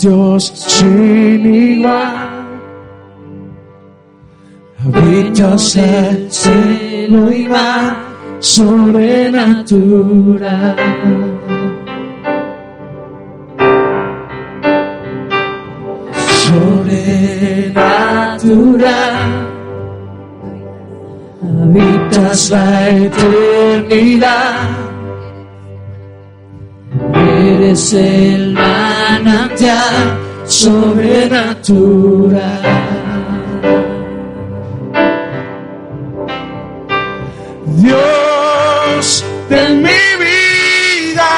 Dios sin igual. Habitas el cielo y mar sobrenatural. Sobrenatural. Habitas la eternidad. Eres el sobrenatural. Dios de mi vida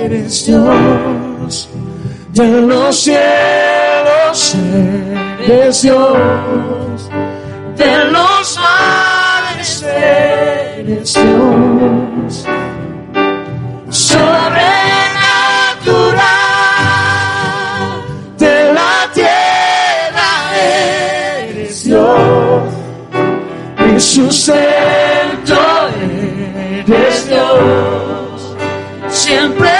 eres Dios. De los cielos eres Dios. De los mares eres Dios. Y su centro eres Dios. Siempre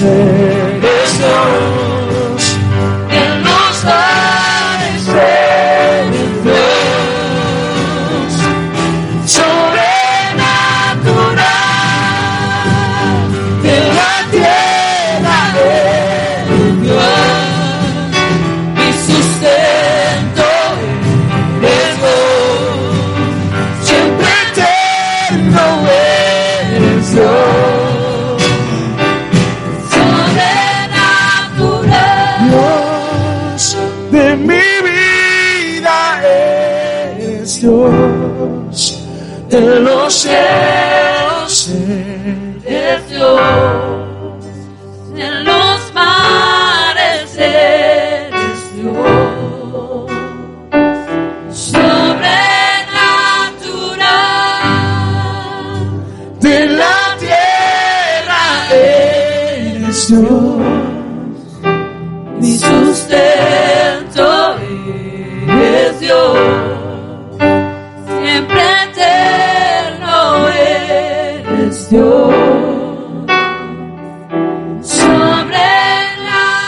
cielos eres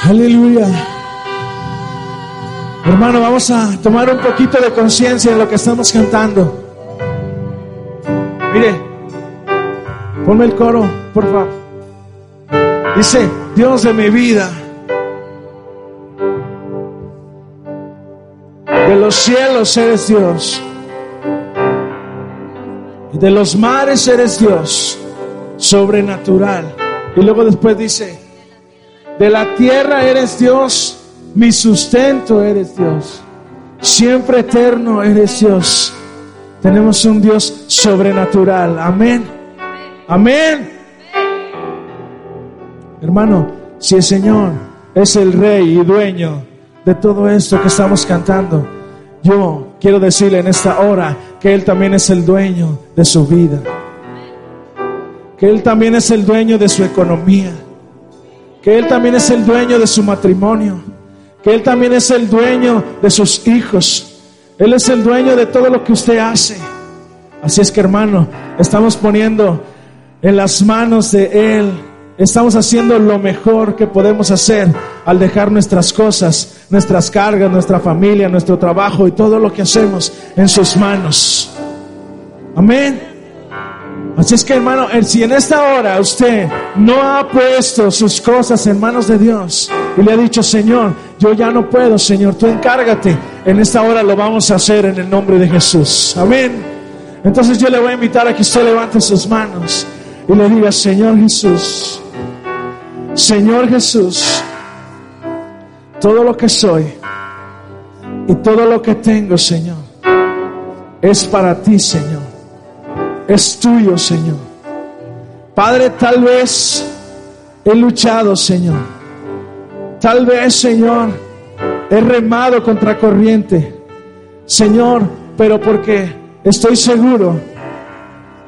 Aleluya. Hermano, vamos a tomar un poquito de conciencia en lo que estamos cantando. Mire, ponme el coro, por favor. Dice, Dios de mi vida, de los cielos eres Dios, de los mares eres Dios, sobrenatural. Y luego después dice, de la tierra eres Dios, mi sustento eres Dios. Siempre eterno eres Dios. Tenemos un Dios sobrenatural. Amén. Amén. Hermano, si el Señor es el rey y dueño de todo esto que estamos cantando, yo quiero decirle en esta hora que Él también es el dueño de su vida. Que Él también es el dueño de su economía que Él también es el dueño de su matrimonio, que Él también es el dueño de sus hijos. Él es el dueño de todo lo que usted hace. Así es que hermano, estamos poniendo en las manos de Él, estamos haciendo lo mejor que podemos hacer al dejar nuestras cosas, nuestras cargas, nuestra familia, nuestro trabajo y todo lo que hacemos en sus manos. Amén. Así es que hermano, si en esta hora usted no ha puesto sus cosas en manos de Dios y le ha dicho, Señor, yo ya no puedo, Señor, tú encárgate, en esta hora lo vamos a hacer en el nombre de Jesús. Amén. Entonces yo le voy a invitar a que usted levante sus manos y le diga, Señor Jesús, Señor Jesús, todo lo que soy y todo lo que tengo, Señor, es para ti, Señor es tuyo, Señor. Padre, tal vez he luchado, Señor. Tal vez, Señor, he remado contra corriente. Señor, pero porque estoy seguro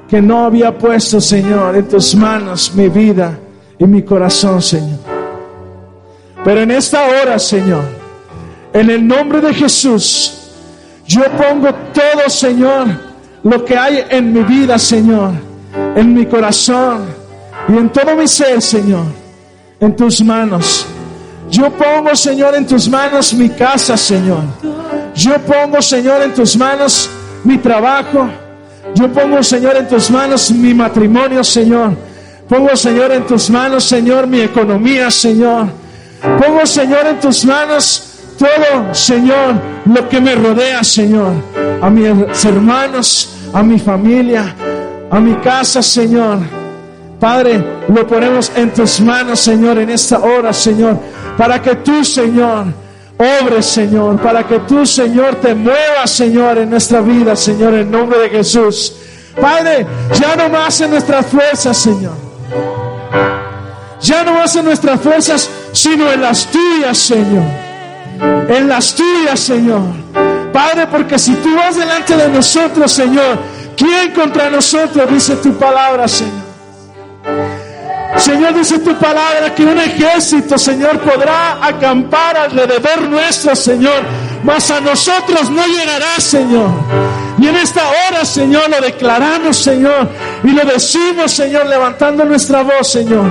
que no había puesto, Señor, en tus manos mi vida y mi corazón, Señor. Pero en esta hora, Señor, en el nombre de Jesús, yo pongo todo, Señor, lo que hay en mi vida, Señor, en mi corazón y en todo mi ser, Señor, en tus manos. Yo pongo, Señor, en tus manos mi casa, Señor. Yo pongo, Señor, en tus manos mi trabajo. Yo pongo, Señor, en tus manos mi matrimonio, Señor. Pongo, Señor, en tus manos, Señor, mi economía, Señor. Pongo, Señor, en tus manos todo, Señor, lo que me rodea, Señor. A mis hermanos, a mi familia, a mi casa, Señor. Padre, lo ponemos en tus manos, Señor, en esta hora, Señor, para que tú, Señor, obres, Señor, para que tú, Señor, te muevas, Señor, en nuestra vida, Señor, en nombre de Jesús. Padre, ya no más en nuestras fuerzas, Señor. Ya no más en nuestras fuerzas, sino en las tuyas, Señor. En las tuyas, Señor. Padre, porque si tú vas delante de nosotros, Señor, ¿quién contra nosotros? Dice tu palabra, Señor. Señor, dice tu palabra que un ejército, Señor, podrá acampar alrededor nuestro, Señor, mas a nosotros no llegará, Señor. Y en esta hora, Señor, lo declaramos, Señor, y lo decimos, Señor, levantando nuestra voz, Señor.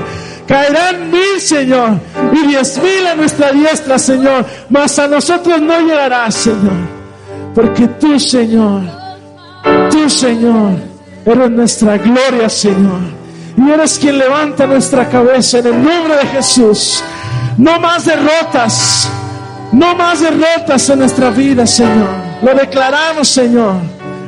Caerán mil, Señor, y diez mil a nuestra diestra, Señor, mas a nosotros no llegará, Señor. Porque tú, Señor, tú, Señor, eres nuestra gloria, Señor. Y eres quien levanta nuestra cabeza en el nombre de Jesús. No más derrotas, no más derrotas en nuestra vida, Señor. Lo declaramos, Señor,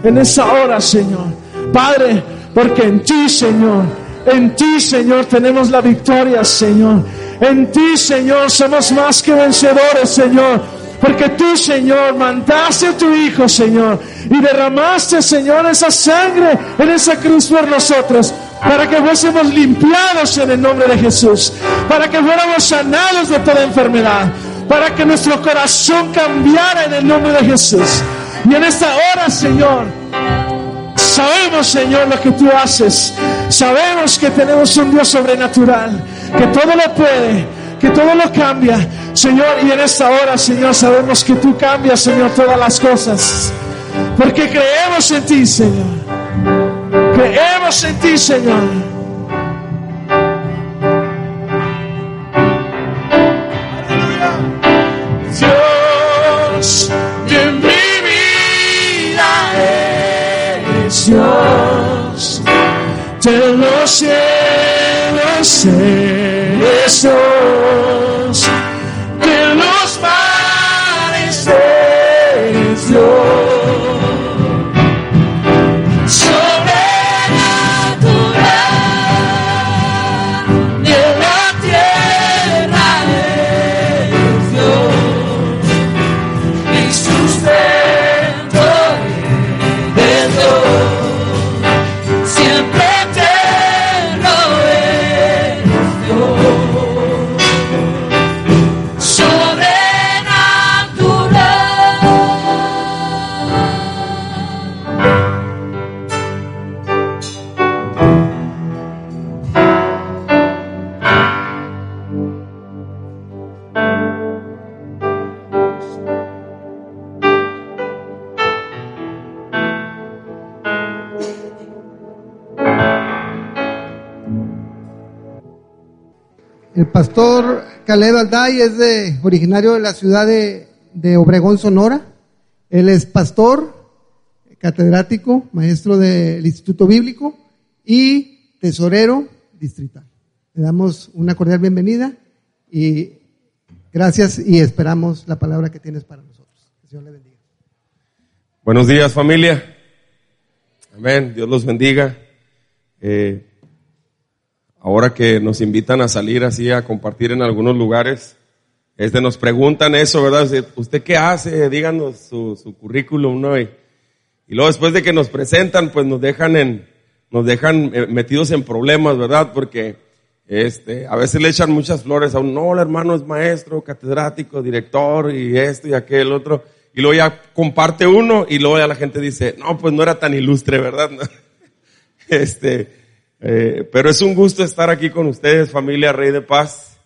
en esa hora, Señor. Padre, porque en ti, Señor, en ti, Señor, tenemos la victoria, Señor. En ti, Señor, somos más que vencedores, Señor. Porque tú, Señor, mandaste a tu Hijo, Señor, y derramaste, Señor, esa sangre en esa cruz por nosotros, para que fuésemos limpiados en el nombre de Jesús, para que fuéramos sanados de toda enfermedad, para que nuestro corazón cambiara en el nombre de Jesús. Y en esta hora, Señor, sabemos, Señor, lo que tú haces. Sabemos que tenemos un Dios sobrenatural, que todo lo puede, que todo lo cambia. Señor, y en esta hora, Señor, sabemos que tú cambias, Señor, todas las cosas. Porque creemos en ti, Señor. Creemos en ti, Señor. Dios de mi vida. De los cielos eres pastor Caleb Alday es de, originario de la ciudad de, Obregón, Sonora. Él es pastor, catedrático, maestro del Instituto Bíblico y tesorero distrital. Le damos una cordial bienvenida y gracias y esperamos la palabra que tienes para nosotros. Que Señor le bendiga. Buenos días familia. Amén. Dios los bendiga. Eh, ahora que nos invitan a salir así a compartir en algunos lugares, este, nos preguntan eso, ¿verdad? ¿Usted qué hace? Díganos su, su currículum, ¿no? Y, y, luego después de que nos presentan, pues nos dejan en, nos dejan eh, metidos en problemas, ¿verdad? Porque, este, a veces le echan muchas flores a uno, no, el hermano es maestro, catedrático, director y esto y aquel otro. Y luego ya comparte uno y luego ya la gente dice, no, pues no era tan ilustre, ¿verdad? Este, eh, pero es un gusto estar aquí con ustedes, familia Rey de Paz.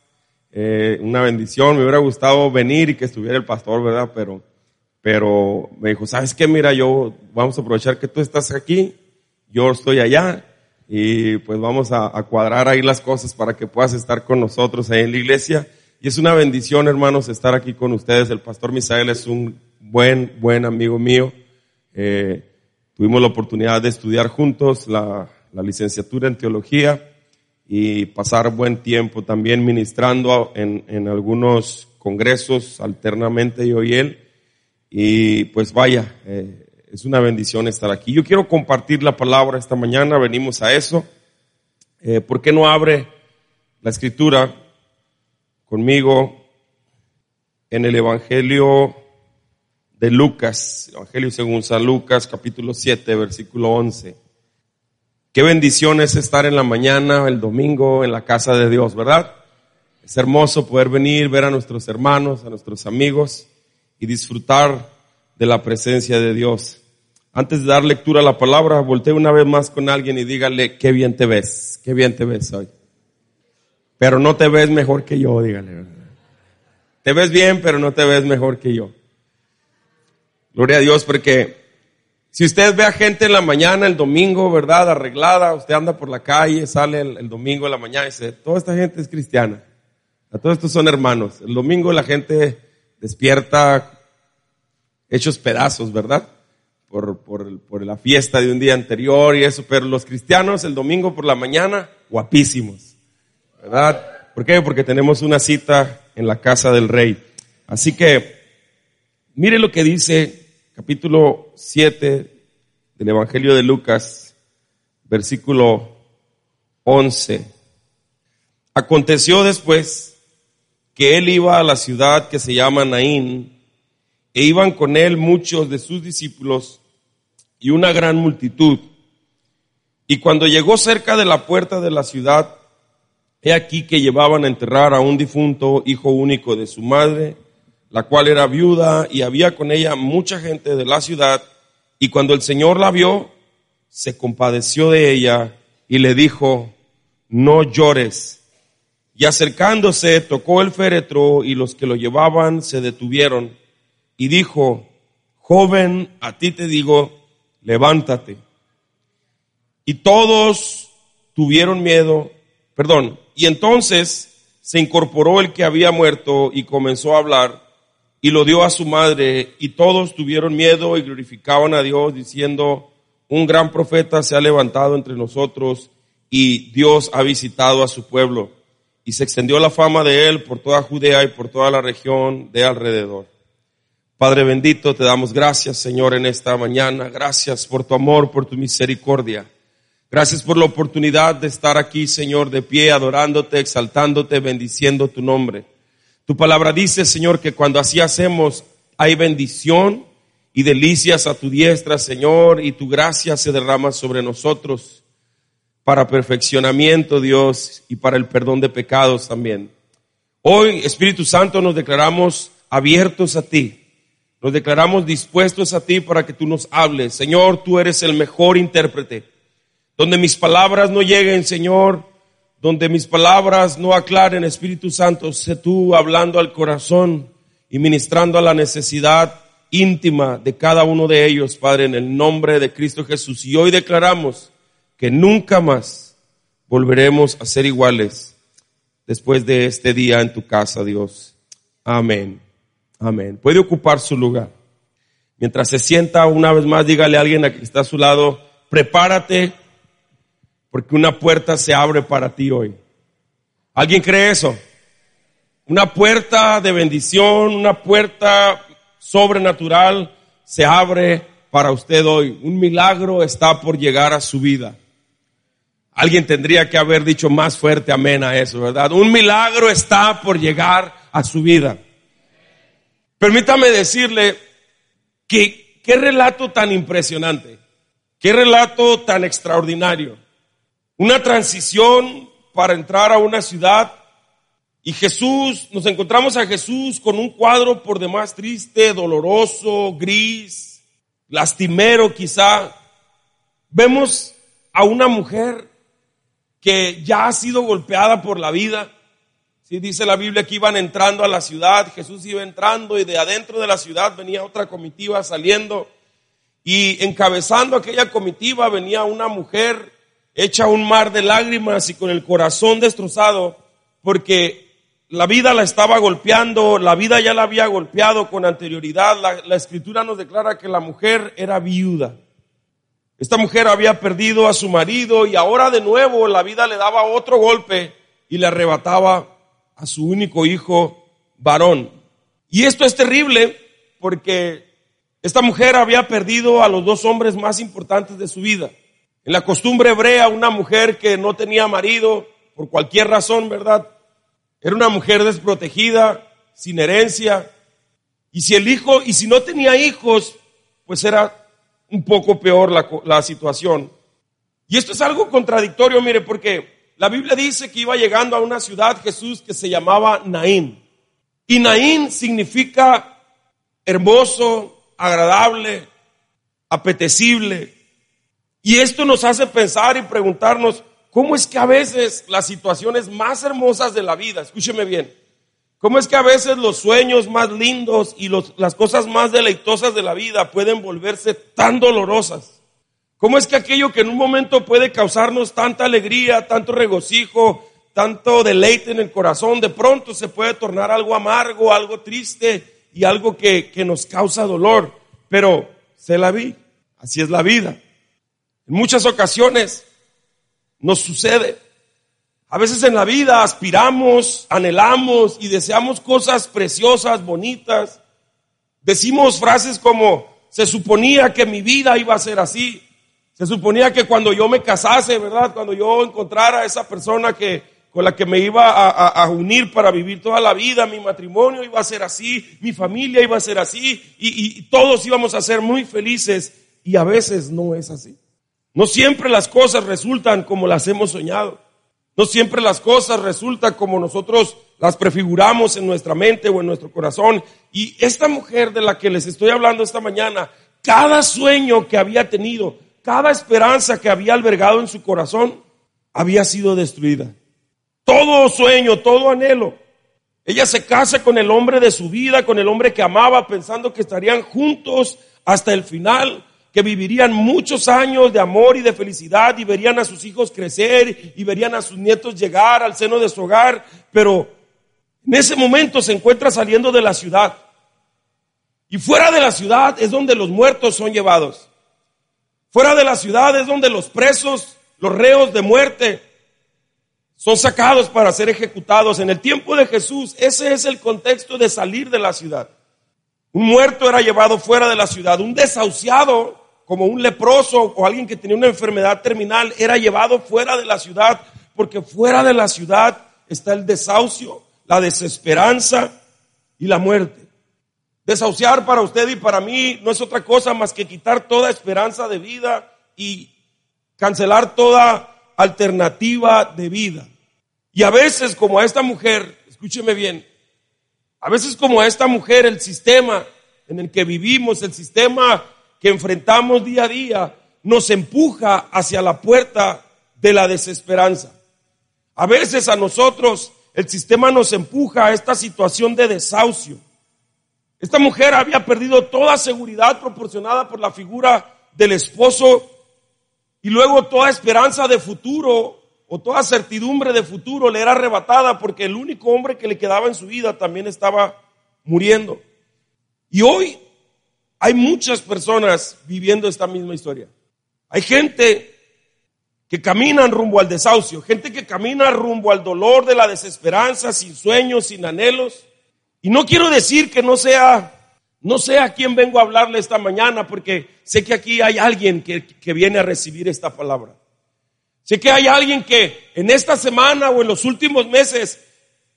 Eh, una bendición, me hubiera gustado venir y que estuviera el pastor, ¿verdad? Pero, pero me dijo, ¿sabes qué? Mira, yo vamos a aprovechar que tú estás aquí, yo estoy allá y pues vamos a, cuadrar ahí las cosas para que puedas estar con nosotros ahí en la iglesia. Y es una bendición, hermanos, estar aquí con ustedes. El pastor Misael es un buen, buen amigo mío. Eh, tuvimos la oportunidad de estudiar juntos la, la licenciatura en teología y pasar buen tiempo también ministrando en, en algunos congresos alternamente yo y él. Y pues vaya, eh, es una bendición estar aquí. Yo quiero compartir la palabra esta mañana, venimos a eso. Eh, ¿Por qué no abre la escritura conmigo en el Evangelio de Lucas, Evangelio según San Lucas, capítulo 7, versículo 11? Qué bendición es estar en la mañana, el domingo, en la casa de Dios, ¿verdad? Es hermoso poder venir, ver a nuestros hermanos, a nuestros amigos y disfrutar de la presencia de Dios. Antes de dar lectura a la palabra, voltee una vez más con alguien y dígale, qué bien te ves, qué bien te ves hoy. Pero no te ves mejor que yo, dígale. Te ves bien, pero no te ves mejor que yo. Gloria a Dios porque si usted ve a gente en la mañana, el domingo, ¿verdad? Arreglada, usted anda por la calle, sale el, domingo en la mañana y dice, toda esta gente es cristiana. Todos estos son hermanos. El domingo la gente despierta hechos pedazos, ¿verdad? Por, por, por la fiesta de un día anterior y eso, pero los cristianos el domingo por la mañana, guapísimos, ¿verdad? ¿Por qué? Porque tenemos una cita en la casa del rey. Así que, mire lo que dice capítulo 7 del Evangelio de Lucas, versículo 11. Aconteció después que él iba a la ciudad que se llama Naín, e iban con él muchos de sus discípulos y una gran multitud. Y cuando llegó cerca de la puerta de la ciudad, he aquí que llevaban a enterrar a un difunto hijo único de su madre, la cual era viuda y había con ella mucha gente de la ciudad. Y cuando el Señor la vio, se compadeció de ella y le dijo, no llores. Y acercándose, tocó el féretro y los que lo llevaban se detuvieron. Y dijo, joven, a ti te digo, levántate. Y todos tuvieron miedo, perdón, y entonces se incorporó el que había muerto y comenzó a hablar y lo dio a su madre y todos tuvieron miedo y glorificaban a Dios diciendo, un gran profeta se ha levantado entre nosotros y Dios ha visitado a su pueblo. Y se extendió la fama de él por toda Judea y por toda la región de alrededor. Padre bendito, te damos gracias Señor en esta mañana. Gracias por tu amor, por tu misericordia. Gracias por la oportunidad de estar aquí Señor de pie, adorándote, exaltándote, bendiciendo tu nombre. Tu palabra dice, Señor, que cuando así hacemos hay bendición y delicias a tu diestra, Señor, y tu gracia se derrama sobre nosotros para perfeccionamiento, Dios, y para el perdón de pecados también. Hoy, Espíritu Santo, nos declaramos abiertos a ti. Nos declaramos dispuestos a ti para que tú nos hables. Señor, tú eres el mejor intérprete. Donde mis palabras no lleguen, Señor, donde mis palabras no aclaren, Espíritu Santo, sé tú hablando al corazón y ministrando a la necesidad íntima de cada uno de ellos, Padre, en el nombre de Cristo Jesús. Y hoy declaramos que nunca más volveremos a ser iguales. después de este día en tu casa, Dios. Amén. Amén. Puede ocupar su lugar. Mientras se sienta una vez más, dígale a alguien que está a su lado, prepárate porque una puerta se abre para ti hoy. ¿Alguien cree eso? Una puerta de bendición, una puerta sobrenatural se abre para usted hoy. Un milagro está por llegar a su vida. Alguien tendría que haber dicho más fuerte amén a eso, ¿verdad? Un milagro está por llegar a su vida. Permítame decirle que qué relato tan impresionante, qué relato tan extraordinario. Una transición para entrar a una ciudad y Jesús, nos encontramos a Jesús con un cuadro por demás triste, doloroso, gris, lastimero quizá. Vemos a una mujer que ya ha sido golpeada por la vida. Sí, dice la Biblia que iban entrando a la ciudad, Jesús iba entrando y de adentro de la ciudad venía otra comitiva saliendo y encabezando aquella comitiva venía una mujer hecha un mar de lágrimas y con el corazón destrozado porque la vida la estaba golpeando, la vida ya la había golpeado con anterioridad. La, escritura nos declara que la mujer era viuda. Esta mujer había perdido a su marido y ahora de nuevo la vida le daba otro golpe y le arrebataba a su único hijo varón. Y esto es terrible porque esta mujer había perdido a los dos hombres más importantes de su vida. En la costumbre hebrea, una mujer que no tenía marido, por cualquier razón, ¿verdad? Era una mujer desprotegida, sin herencia. Y si el hijo, y si no tenía hijos, pues era un poco peor la, la situación. Y esto es algo contradictorio, mire, porque la Biblia dice que iba llegando a una ciudad Jesús que se llamaba Naín. Y Naín significa hermoso, agradable, apetecible. Y esto nos hace pensar y preguntarnos, ¿cómo es que a veces las situaciones más hermosas de la vida, escúcheme bien, cómo es que a veces los sueños más lindos y las cosas más deleitosas de la vida pueden volverse tan dolorosas? ¿Cómo es que aquello que en un momento puede causarnos tanta alegría, tanto regocijo, tanto deleite en el corazón, de pronto se puede tornar algo amargo, algo triste y algo que, nos causa dolor? Pero se la vi, así es la vida. En muchas ocasiones nos sucede. A veces en la vida aspiramos, anhelamos y deseamos cosas preciosas, bonitas. Decimos frases como, se suponía que mi vida iba a ser así. Se suponía que cuando yo me casase, ¿verdad? Cuando yo encontrara a esa persona que, con la que me iba a, unir para vivir toda la vida, mi matrimonio iba a ser así, mi familia iba a ser así y todos íbamos a ser muy felices y a veces no es así. No siempre las cosas resultan como las hemos soñado. No siempre las cosas resultan como nosotros las prefiguramos en nuestra mente o en nuestro corazón. Y esta mujer de la que les estoy hablando esta mañana, cada sueño que había tenido, cada esperanza que había albergado en su corazón, había sido destruida. Todo sueño, todo anhelo. Ella se casa con el hombre de su vida, con el hombre que amaba, pensando que estarían juntos hasta el final que vivirían muchos años de amor y de felicidad y verían a sus hijos crecer y verían a sus nietos llegar al seno de su hogar, pero en ese momento se encuentra saliendo de la ciudad. Y fuera de la ciudad es donde los muertos son llevados. Fuera de la ciudad es donde los presos, los reos de muerte, son sacados para ser ejecutados. En el tiempo de Jesús, ese es el contexto de salir de la ciudad. Un muerto era llevado fuera de la ciudad, un desahuciado como un leproso o alguien que tenía una enfermedad terminal, era llevado fuera de la ciudad, porque fuera de la ciudad está el desahucio, la desesperanza y la muerte. Desahuciar para usted y para mí no es otra cosa más que quitar toda esperanza de vida y cancelar toda alternativa de vida. Y a veces, como a esta mujer, escúcheme bien, a veces como a esta mujer, el sistema en el que vivimos, el sistema que enfrentamos día a día nos empuja hacia la puerta de la desesperanza. A veces a nosotros el sistema nos empuja a esta situación de desahucio. Esta mujer había perdido toda seguridad proporcionada por la figura del esposo y luego toda esperanza de futuro o toda certidumbre de futuro le era arrebatada porque el único hombre que le quedaba en su vida también estaba muriendo. Y hoy hay muchas personas viviendo esta misma historia. Hay gente que caminan rumbo al desahucio, gente que camina rumbo al dolor de la desesperanza, sin sueños, sin anhelos. Y no quiero decir que no sea, no sé a quién vengo a hablarle esta mañana, porque sé que aquí hay alguien que, que viene a recibir esta palabra. Sé que hay alguien que en esta semana o en los últimos meses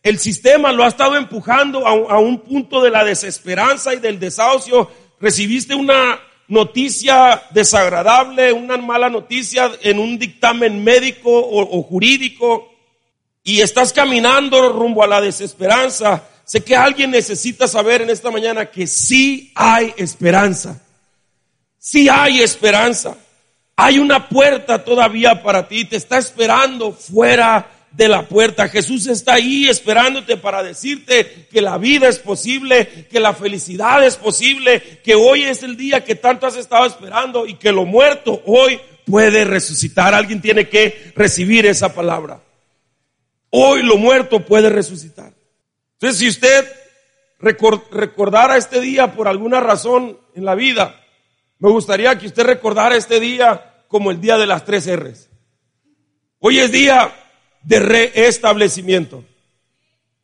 el sistema lo ha estado empujando a, a un punto de la desesperanza y del desahucio. Recibiste una noticia desagradable, una mala noticia en un dictamen médico o, jurídico y estás caminando rumbo a la desesperanza, sé que alguien necesita saber en esta mañana que sí hay esperanza. Sí hay esperanza. Hay una puerta todavía para ti, te está esperando fuera de la puerta. Jesús está ahí esperándote para decirte que la vida es posible, que la felicidad es posible, que hoy es el día que tanto has estado esperando y que lo muerto hoy puede resucitar. Alguien tiene que recibir esa palabra. Hoy lo muerto puede resucitar. Entonces, si usted recordara este día por alguna razón en la vida, me gustaría que usted recordara este día como el día de las tres R's. Hoy es día de reestablecimiento.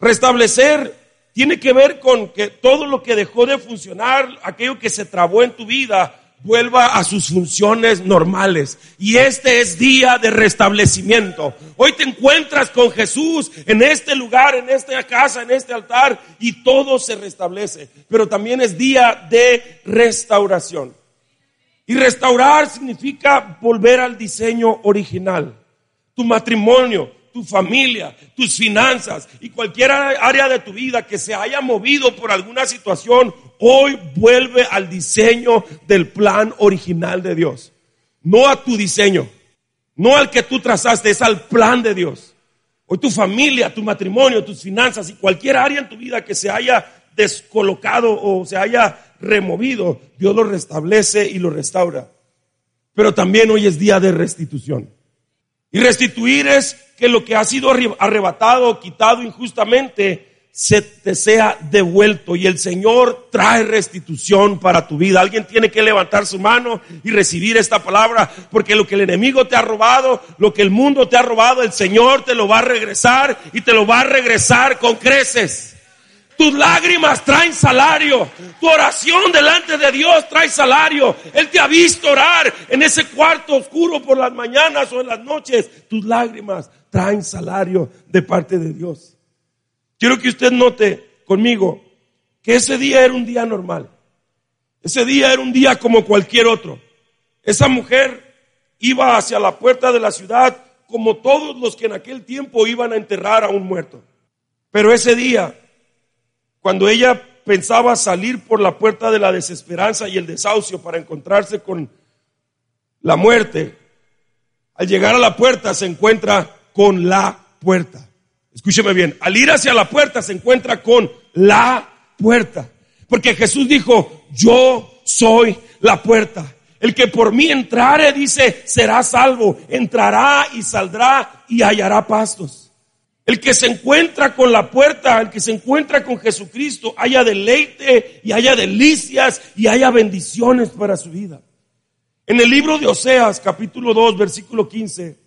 Restablecer tiene que ver con que todo lo que dejó de funcionar, aquello que se trabó en tu vida, vuelva a sus funciones normales. Y este es día de restablecimiento. Hoy te encuentras con Jesús en este lugar, en esta casa, en este altar, y todo se restablece. Pero también es día de restauración. Y restaurar significa volver al diseño original. Tu matrimonio, tu familia, tus finanzas y cualquier área de tu vida que se haya movido por alguna situación, hoy vuelve al diseño del plan original de Dios. No a tu diseño, no al que tú trazaste, es al plan de Dios. Hoy tu familia, tu matrimonio, tus finanzas y cualquier área en tu vida que se haya descolocado o se haya removido, Dios lo restablece y lo restaura. Pero también hoy es día de restitución. Y restituir es que lo que ha sido arrebatado o quitado injustamente se te sea devuelto y el Señor trae restitución para tu vida. Alguien tiene que levantar su mano y recibir esta palabra porque lo que el enemigo te ha robado, lo que el mundo te ha robado, el Señor te lo va a regresar y te lo va a regresar con creces. Tus lágrimas traen salario. Tu oración delante de Dios trae salario. Él te ha visto orar en ese cuarto oscuro por las mañanas o en las noches. Tus lágrimas traen salario de parte de Dios. Quiero que usted note conmigo que ese día era un día normal. Ese día era un día como cualquier otro. Esa mujer iba hacia la puerta de la ciudad como todos los que en aquel tiempo iban a enterrar a un muerto. Pero ese día cuando ella pensaba salir por la puerta de la desesperanza y el desahucio para encontrarse con la muerte, al llegar a la puerta se encuentra con la puerta. Escúcheme bien, al ir hacia la puerta se encuentra con la puerta. Porque Jesús dijo, yo soy la puerta. El que por mí entrare, dice, será salvo. Entrará y saldrá y hallará pastos. El que se encuentra con la puerta, el que se encuentra con Jesucristo, haya deleite y haya delicias y haya bendiciones para su vida. En el libro de Oseas, capítulo 2, versículo 15,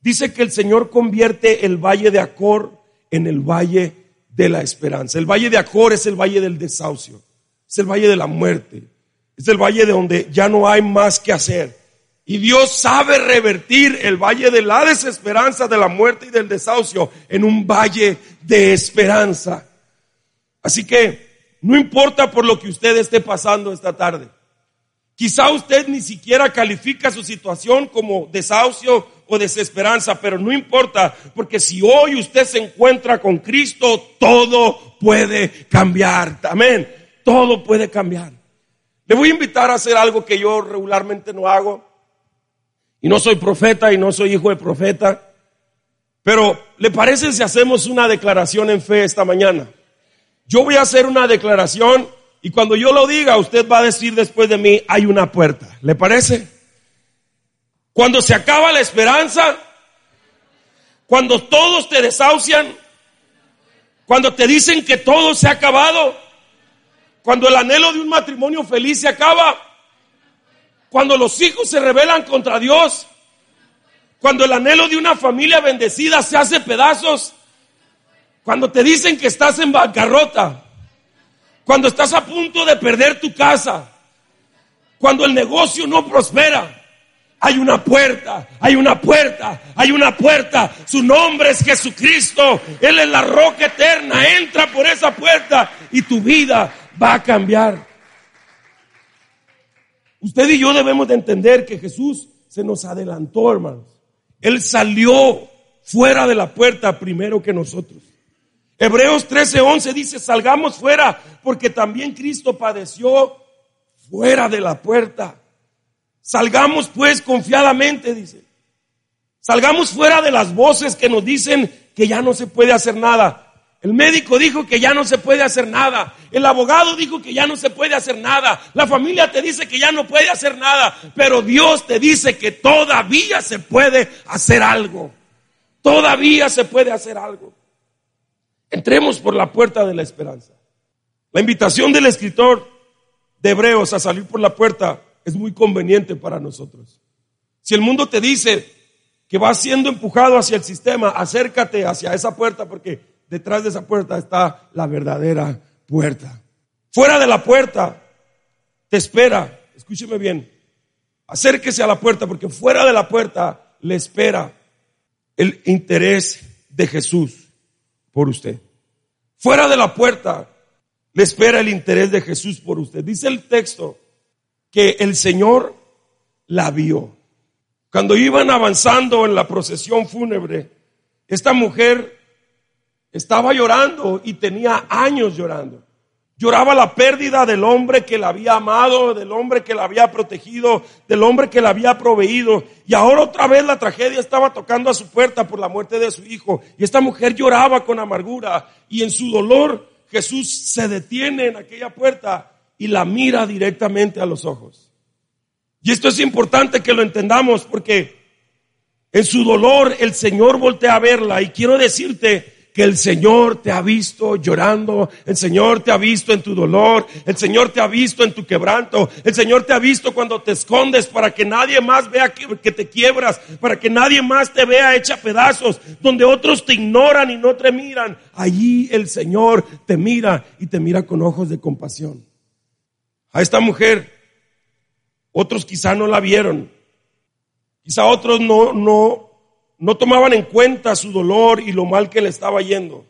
dice que el Señor convierte el valle de Acor en el valle de la esperanza. El valle de Acor es el valle del desahucio, es el valle de la muerte, es el valle de donde ya no hay más que hacer. Y Dios sabe revertir el valle de la desesperanza, de la muerte y del desahucio en un valle de esperanza. Así que no importa por lo que usted esté pasando esta tarde. Quizá usted ni siquiera califica su situación como desahucio o desesperanza, pero no importa, porque si hoy usted se encuentra con Cristo, todo puede cambiar. Amén. Todo puede cambiar. Le voy a invitar a hacer algo que yo regularmente no hago. Y no soy profeta y no soy hijo de profeta. Pero, ¿le parece si hacemos una declaración en fe esta mañana? Yo voy a hacer una declaración y cuando yo lo diga, usted va a decir después de mí, hay una puerta. ¿Le parece? Cuando se acaba la esperanza, Cuando todos te desahucian, cuando te dicen que todo se ha acabado, cuando el anhelo de un matrimonio feliz se acaba, cuando los hijos se rebelan contra Dios, cuando el anhelo de una familia bendecida se hace pedazos, cuando te dicen que estás en bancarrota, cuando estás a punto de perder tu casa, cuando el negocio no prospera, hay una puerta, hay una puerta, hay una puerta. Su nombre es Jesucristo. Él es la roca eterna. Entra por esa puerta y tu vida va a cambiar. Usted y yo debemos de entender que Jesús se nos adelantó, hermanos. Él salió fuera de la puerta primero que nosotros. Hebreos 13:11 dice, salgamos fuera porque también Cristo padeció fuera de la puerta. Salgamos pues confiadamente, dice. Salgamos fuera de las voces que nos dicen que ya no se puede hacer nada. El médico dijo que ya no se puede hacer nada. El abogado dijo que ya no se puede hacer nada. La familia te dice que ya no puede hacer nada. Pero Dios te dice que todavía se puede hacer algo. Todavía se puede hacer algo. Entremos por la puerta de la esperanza. La invitación del escritor de Hebreos a salir por la puerta es muy conveniente para nosotros. Si el mundo te dice que vas siendo empujado hacia el sistema, acércate hacia esa puerta porque detrás de esa puerta está la verdadera puerta. Fuera de la puerta te espera, escúcheme bien, acérquese a la puerta porque fuera de la puerta le espera el interés de Jesús por usted. Fuera de la puerta le espera el interés de Jesús por usted. Dice el texto que el Señor la vio. Cuando iban avanzando en la procesión fúnebre, esta mujer estaba llorando y tenía años llorando. Lloraba la pérdida del hombre que la había amado, del hombre que la había protegido, del hombre que la había proveído. Y ahora otra vez la tragedia estaba tocando a su puerta por la muerte de su hijo. Y esta mujer lloraba con amargura. Y en su dolor Jesús se detiene en aquella puerta y la mira directamente a los ojos. Y esto es importante que lo entendamos porque en su dolor el Señor voltea a verla y quiero decirte que el Señor te ha visto llorando, el Señor te ha visto en tu dolor, el Señor te ha visto en tu quebranto, el Señor te ha visto cuando te escondes para que nadie más vea que, te quiebras, para que nadie más te vea hecha pedazos, donde otros te ignoran y no te miran. Allí el Señor te mira y te mira con ojos de compasión. A esta mujer, otros quizá no la vieron, quizá otros no, no, no tomaban en cuenta su dolor y lo mal que le estaba yendo.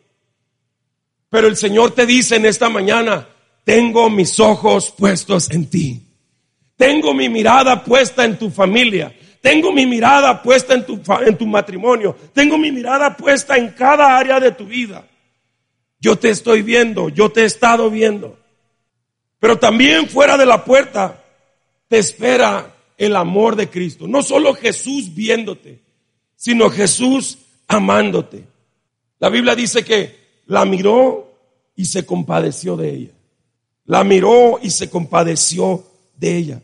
Pero el Señor te dice en esta mañana, tengo mis ojos puestos en ti. Tengo mi mirada puesta en tu familia. Tengo mi mirada puesta en tu, en tu matrimonio. Tengo mi mirada puesta en cada área de tu vida. Yo te estoy viendo, yo te he estado viendo. Pero también fuera de la puerta te espera el amor de Cristo. No solo Jesús viéndote, sino Jesús amándote. La Biblia dice que la miró y se compadeció de ella. La miró y se compadeció de ella.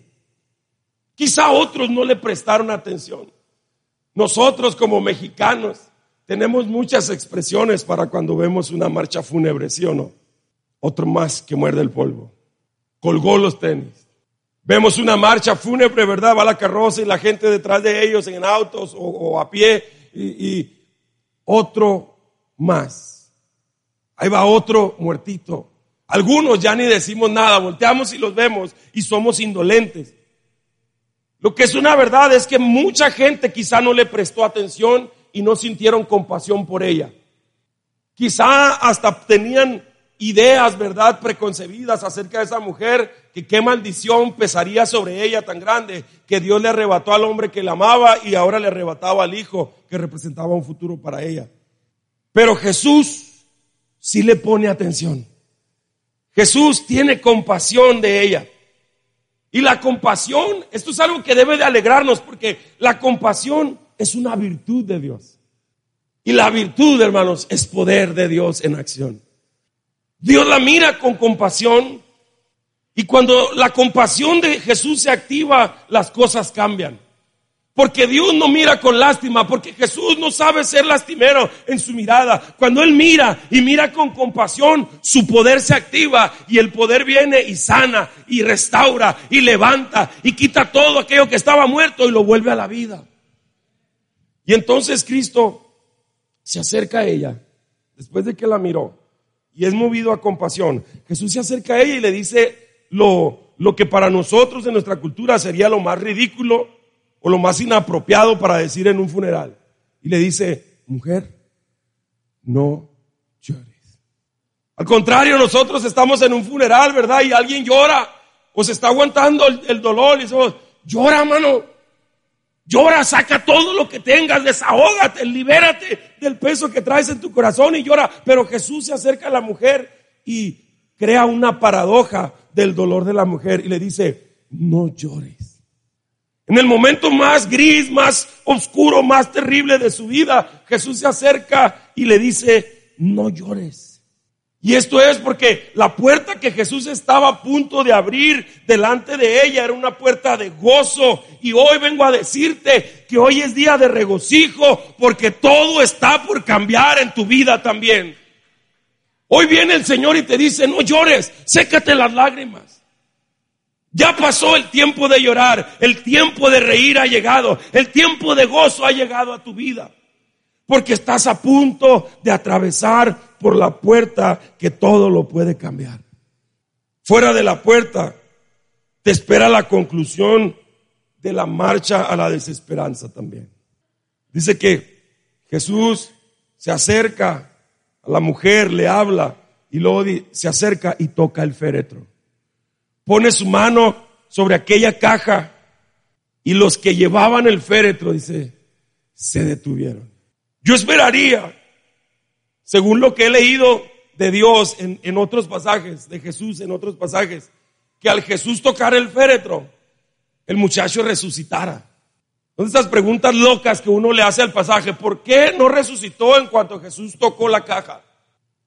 Quizá otros no le prestaron atención. Nosotros como mexicanos tenemos muchas expresiones para cuando vemos una marcha fúnebre, ¿sí o no? Otro más que muerde el polvo colgó los tenis. Vemos una marcha fúnebre, ¿verdad? Va la carroza y la gente detrás de ellos en autos o, a pie y, otro más. Ahí va otro muertito. Algunos ya ni decimos nada, volteamos y los vemos y somos indolentes. Lo que es una verdad es que mucha gente quizá no le prestó atención y no sintieron compasión por ella. Quizá hasta tenían ideas, ¿verdad?, preconcebidas acerca de esa mujer, que qué maldición pesaría sobre ella tan grande, que Dios le arrebató al hombre que la amaba y ahora le arrebataba al hijo que representaba un futuro para ella. Pero Jesús sí le pone atención. Jesús tiene compasión de ella. Y la compasión, esto es algo que debe de alegrarnos porque la compasión es una virtud de Dios. Y la virtud, hermanos, es poder de Dios en acción. Dios la mira con compasión y cuando la compasión de Jesús se activa, las cosas cambian. Porque Dios no mira con lástima, porque Jesús no sabe ser lastimero en su mirada. Cuando Él mira y mira con compasión, su poder se activa y el poder viene y sana y restaura y levanta y quita todo aquello que estaba muerto y lo vuelve a la vida. Y entonces Cristo se acerca a ella, después de que la miró, y es movido a compasión. Jesús se acerca a ella y le dice lo, lo que para nosotros en nuestra cultura sería lo más ridículo o lo más inapropiado para decir en un funeral. Y le dice, mujer, no llores. Al contrario, nosotros estamos en un funeral, ¿verdad? Y alguien llora o se está aguantando el, dolor y decimos, llora, mano. Llora, saca todo lo que tengas, desahógate, libérate del peso que traes en tu corazón y llora. Pero Jesús se acerca a la mujer y crea una paradoja del dolor de la mujer y le dice, no llores. En el momento más gris, más oscuro, más terrible de su vida, Jesús se acerca y le dice, no llores. Y esto es porque la puerta que Jesús estaba a punto de abrir delante de ella era una puerta de gozo. Y hoy vengo a decirte que hoy es día de regocijo porque todo está por cambiar en tu vida también. Hoy viene el Señor y te dice, no llores, sécate las lágrimas. Ya pasó el tiempo de llorar, el tiempo de reír ha llegado, el tiempo de gozo ha llegado a tu vida. Porque estás a punto de atravesar por la puerta que todo lo puede cambiar. Fuera de la puerta te espera la conclusión de la marcha a la desesperanza también. Dice que Jesús se acerca a la mujer, le habla y luego se acerca y toca el féretro pone su mano sobre aquella caja y los que llevaban el féretro, dice, se detuvieron. Yo esperaría, según lo que he leído de Dios en, en otros pasajes, de Jesús en otros pasajes, que al Jesús tocar el féretro, el muchacho resucitara. Son estas preguntas locas que uno le hace al pasaje. ¿Por qué no resucitó en cuanto Jesús tocó la caja?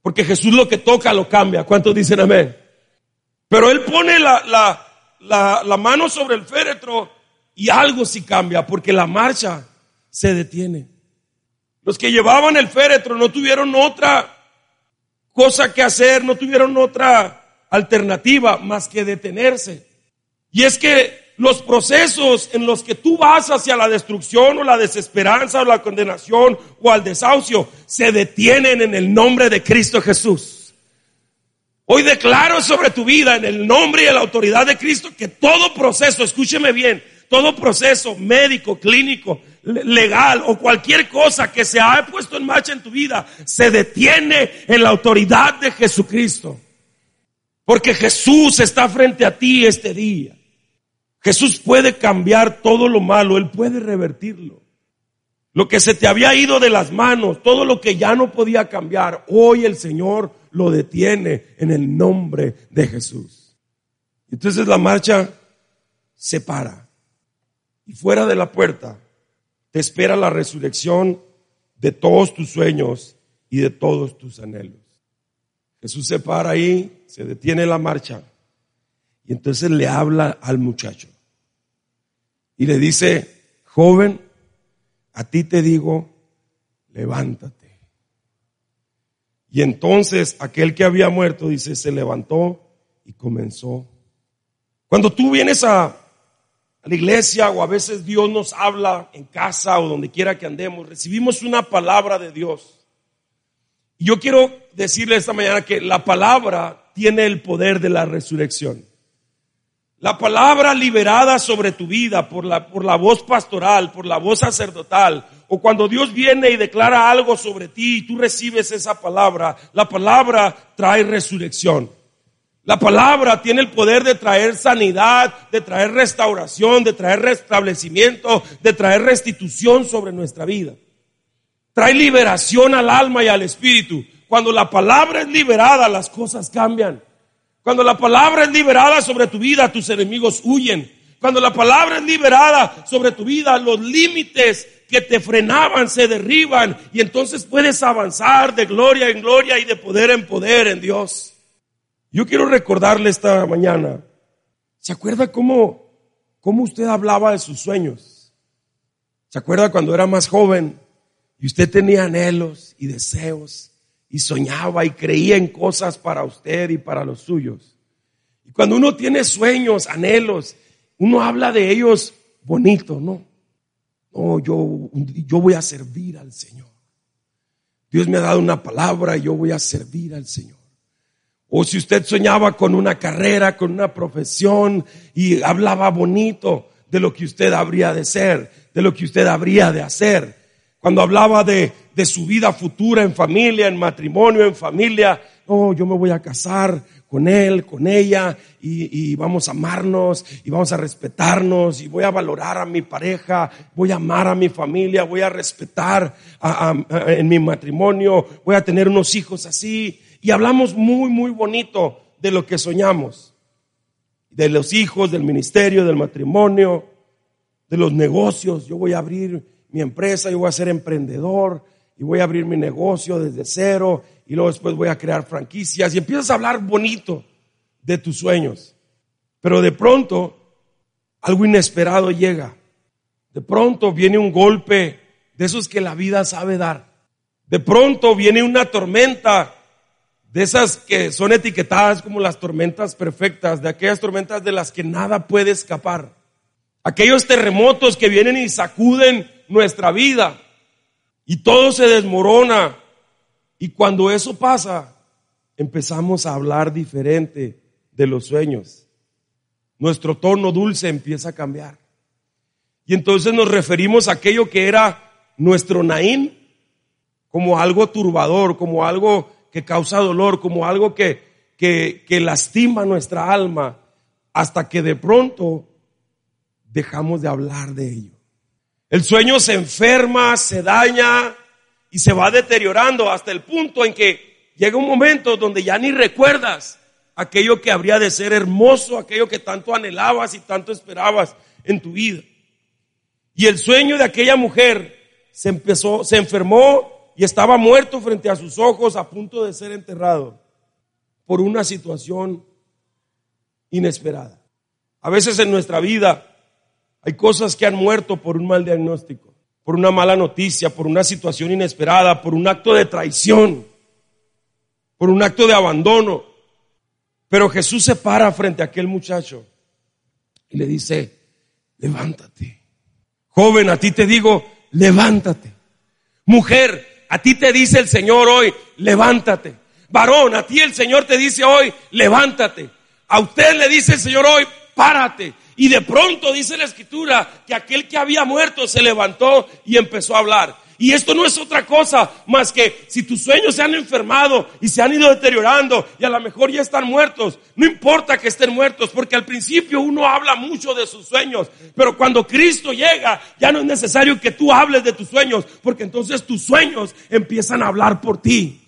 Porque Jesús lo que toca lo cambia. ¿Cuántos dicen amén? Pero él pone la, la, mano sobre el féretro y algo sí cambia porque la marcha se detiene. Los que llevaban el féretro no tuvieron otra cosa que hacer, no tuvieron otra alternativa más que detenerse. Y es que los procesos en los que tú vas hacia la destrucción o la desesperanza o la condenación o al desahucio se detienen en el nombre de Cristo Jesús. Hoy declaro sobre tu vida en el nombre y la autoridad de Cristo que todo proceso, escúcheme bien, todo proceso médico, clínico, legal o cualquier cosa que se haya puesto en marcha en tu vida se detiene en la autoridad de Jesucristo. Porque Jesús está frente a ti este día. Jesús puede cambiar todo lo malo, Él puede revertirlo. Lo que se te había ido de las manos, todo lo que ya no podía cambiar, hoy el Señor lo detiene en el nombre de Jesús. Entonces la marcha se para. Y fuera de la puerta te espera la resurrección de todos tus sueños y de todos tus anhelos. Jesús se para ahí, se detiene la marcha y entonces le habla al muchacho. Y le dice, joven, a ti te digo, levántate. Y entonces aquel que había muerto, dice, se levantó y comenzó. Cuando tú vienes a, la iglesia o a veces Dios nos habla en casa o donde quiera que andemos, recibimos una palabra de Dios. Y yo quiero decirle esta mañana que la palabra tiene el poder de la resurrección. La palabra liberada sobre tu vida por la, por la voz pastoral, por la voz sacerdotal, o cuando Dios viene y declara algo sobre ti y tú recibes esa palabra, la palabra trae resurrección. La palabra tiene el poder de traer sanidad, de traer restauración, de traer restablecimiento, de traer restitución sobre nuestra vida. Trae liberación al alma y al espíritu. Cuando la palabra es liberada, las cosas cambian. Cuando la palabra es liberada sobre tu vida, tus enemigos huyen. Cuando la palabra es liberada sobre tu vida, los límites que te frenaban se derriban y entonces puedes avanzar de gloria en gloria y de poder en poder en Dios. Yo quiero recordarle esta mañana, ¿se acuerda cómo, cómo usted hablaba de sus sueños? ¿Se acuerda cuando era más joven y usted tenía anhelos y deseos y soñaba y creía en cosas para usted y para los suyos? Y cuando uno tiene sueños, anhelos, uno habla de ellos bonito, ¿no? No, yo, yo voy a servir al Señor. Dios me ha dado una palabra y yo voy a servir al Señor. O si usted soñaba con una carrera, con una profesión y hablaba bonito de lo que usted habría de ser, de lo que usted habría de hacer. Cuando hablaba de, de su vida futura en familia, en matrimonio, en familia, no, yo me voy a casar con él, con ella, y, y, vamos a amarnos, y vamos a respetarnos, y voy a valorar a mi pareja, voy a amar a mi familia, voy a respetar a, a, en mi matrimonio, voy a tener unos hijos así, y hablamos muy, muy bonito de lo que soñamos, de los hijos, del ministerio, del matrimonio, de los negocios, yo voy a abrir mi empresa, yo voy a ser emprendedor, y voy a abrir mi negocio desde cero, y luego después voy a crear franquicias y empiezas a hablar bonito de tus sueños. Pero de pronto algo inesperado llega. De pronto viene un golpe de esos que la vida sabe dar. De pronto viene una tormenta de esas que son etiquetadas como las tormentas perfectas, de aquellas tormentas de las que nada puede escapar. Aquellos terremotos que vienen y sacuden nuestra vida y todo se desmorona y cuando eso pasa, empezamos a hablar diferente de los sueños. Nuestro tono dulce empieza a cambiar. Y entonces nos referimos a aquello que era nuestro naín como algo turbador, como algo que causa dolor, como algo que, que, lastima nuestra alma, hasta que de pronto dejamos de hablar de ello. El sueño se enferma, se daña, y se va deteriorando hasta el punto en que llega un momento donde ya ni recuerdas aquello que habría de ser hermoso, aquello que tanto anhelabas y tanto esperabas en tu vida. Y el sueño de aquella mujer se empezó, se enfermó y estaba muerto frente a sus ojos a punto de ser enterrado por una situación inesperada. A veces en nuestra vida hay cosas que han muerto por un mal diagnóstico por una mala noticia, por una situación inesperada, por un acto de traición, por un acto de abandono. Pero Jesús se para frente a aquel muchacho y le dice, levántate. Joven, a ti te digo, levántate. Mujer, a ti te dice el Señor hoy, levántate. Varón, a ti el Señor te dice hoy, levántate. A usted le dice el Señor hoy, párate. Y de pronto dice la escritura que aquel que había muerto se levantó y empezó a hablar. Y esto no es otra cosa más que si tus sueños se han enfermado y se han ido deteriorando y a lo mejor ya están muertos, no importa que estén muertos, porque al principio uno habla mucho de sus sueños, pero cuando Cristo llega ya no es necesario que tú hables de tus sueños, porque entonces tus sueños empiezan a hablar por ti.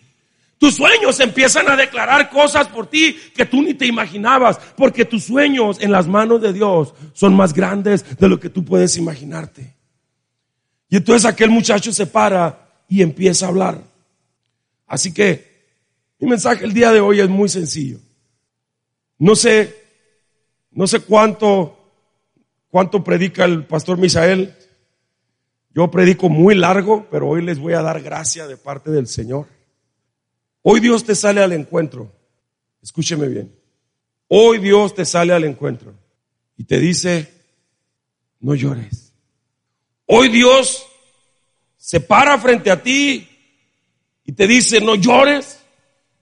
Tus sueños empiezan a declarar cosas por ti que tú ni te imaginabas, porque tus sueños en las manos de Dios son más grandes de lo que tú puedes imaginarte. Y entonces aquel muchacho se para y empieza a hablar. Así que mi mensaje el día de hoy es muy sencillo. No sé, no sé cuánto, cuánto predica el pastor Misael. Yo predico muy largo, pero hoy les voy a dar gracia de parte del Señor. Hoy Dios te sale al encuentro. Escúcheme bien. Hoy Dios te sale al encuentro y te dice, no llores. Hoy Dios se para frente a ti y te dice, no llores.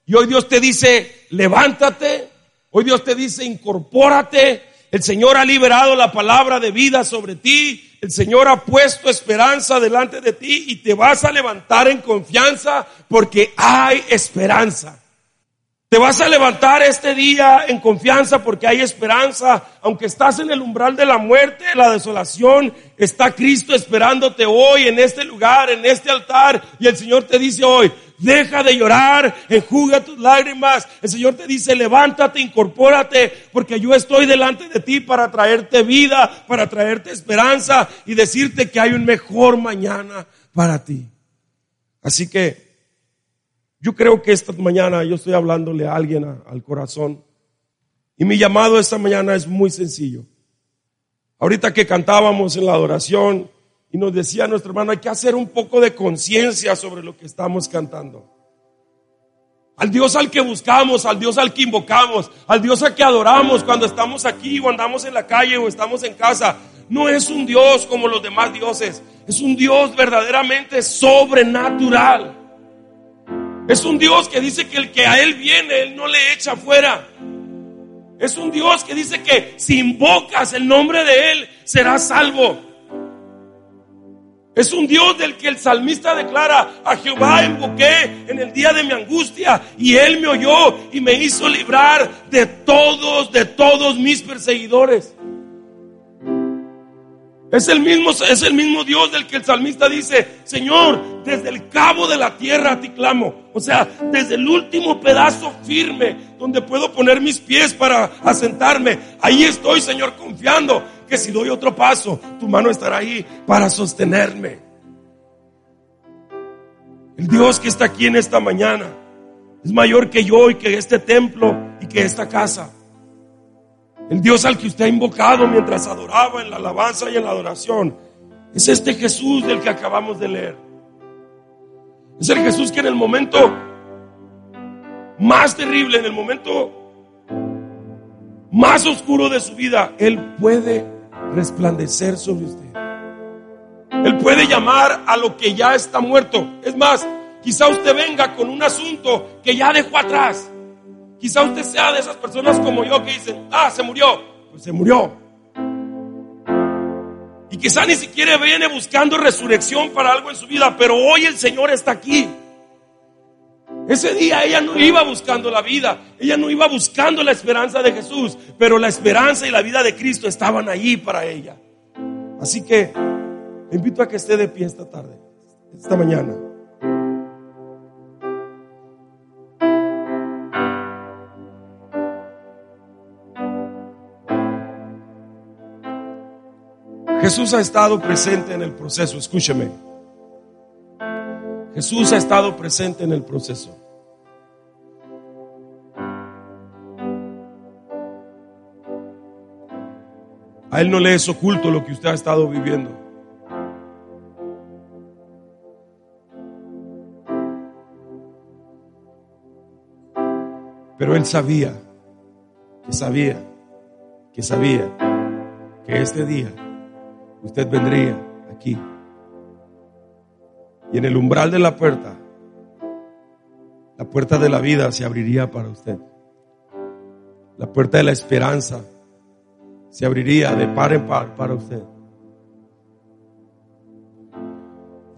Y hoy Dios te dice, levántate. Hoy Dios te dice, incorpórate. El Señor ha liberado la palabra de vida sobre ti. El Señor ha puesto esperanza delante de ti y te vas a levantar en confianza porque hay esperanza. Te vas a levantar este día en confianza porque hay esperanza. Aunque estás en el umbral de la muerte, la desolación, está Cristo esperándote hoy en este lugar, en este altar. Y el Señor te dice hoy, Deja de llorar, enjuga tus lágrimas. El Señor te dice, levántate, incorpórate, porque yo estoy delante de ti para traerte vida, para traerte esperanza y decirte que hay un mejor mañana para ti. Así que yo creo que esta mañana yo estoy hablándole a alguien al corazón. Y mi llamado esta mañana es muy sencillo. Ahorita que cantábamos en la adoración y nos decía nuestro hermano, hay que hacer un poco de conciencia sobre lo que estamos cantando. Al Dios al que buscamos, al Dios al que invocamos, al Dios al que adoramos cuando estamos aquí o andamos en la calle o estamos en casa, no es un Dios como los demás dioses, es un Dios verdaderamente sobrenatural. Es un Dios que dice que el que a Él viene, Él no le echa fuera. Es un Dios que dice que si invocas el nombre de Él, serás salvo. Es un Dios del que el salmista declara, a Jehová invoqué en el día de mi angustia y Él me oyó y me hizo librar de todos, de todos mis perseguidores. Es el mismo, es el mismo Dios del que el salmista dice, Señor, desde el cabo de la tierra a ti clamo. O sea, desde el último pedazo firme donde puedo poner mis pies para asentarme. Ahí estoy, Señor, confiando que si doy otro paso, tu mano estará ahí para sostenerme. El Dios que está aquí en esta mañana es mayor que yo y que este templo y que esta casa. El Dios al que usted ha invocado mientras adoraba en la alabanza y en la adoración es este Jesús del que acabamos de leer. Es el Jesús que en el momento más terrible, en el momento más oscuro de su vida, Él puede resplandecer sobre usted. Él puede llamar a lo que ya está muerto. Es más, quizá usted venga con un asunto que ya dejó atrás. Quizá usted sea de esas personas como yo que dicen, ah, se murió. Pues se murió. Y quizá ni siquiera viene buscando resurrección para algo en su vida, pero hoy el Señor está aquí. Ese día ella no iba buscando la vida, ella no iba buscando la esperanza de Jesús, pero la esperanza y la vida de Cristo estaban allí para ella. Así que invito a que esté de pie esta tarde, esta mañana. Jesús ha estado presente en el proceso, escúcheme. Jesús ha estado presente en el proceso. A Él no le es oculto lo que usted ha estado viviendo. Pero Él sabía, que sabía, que sabía que este día usted vendría aquí. Y en el umbral de la puerta, la puerta de la vida se abriría para usted. La puerta de la esperanza se abriría de par en par para usted.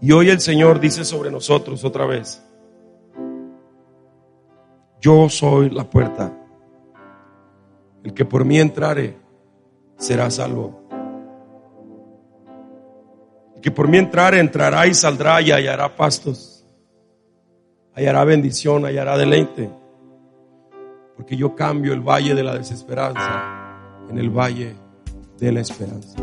Y hoy el Señor dice sobre nosotros otra vez, yo soy la puerta. El que por mí entrare será salvo que por mí entrar, entrará y saldrá y hallará pastos. Hallará bendición, hallará deleite. Porque yo cambio el valle de la desesperanza en el valle de la esperanza.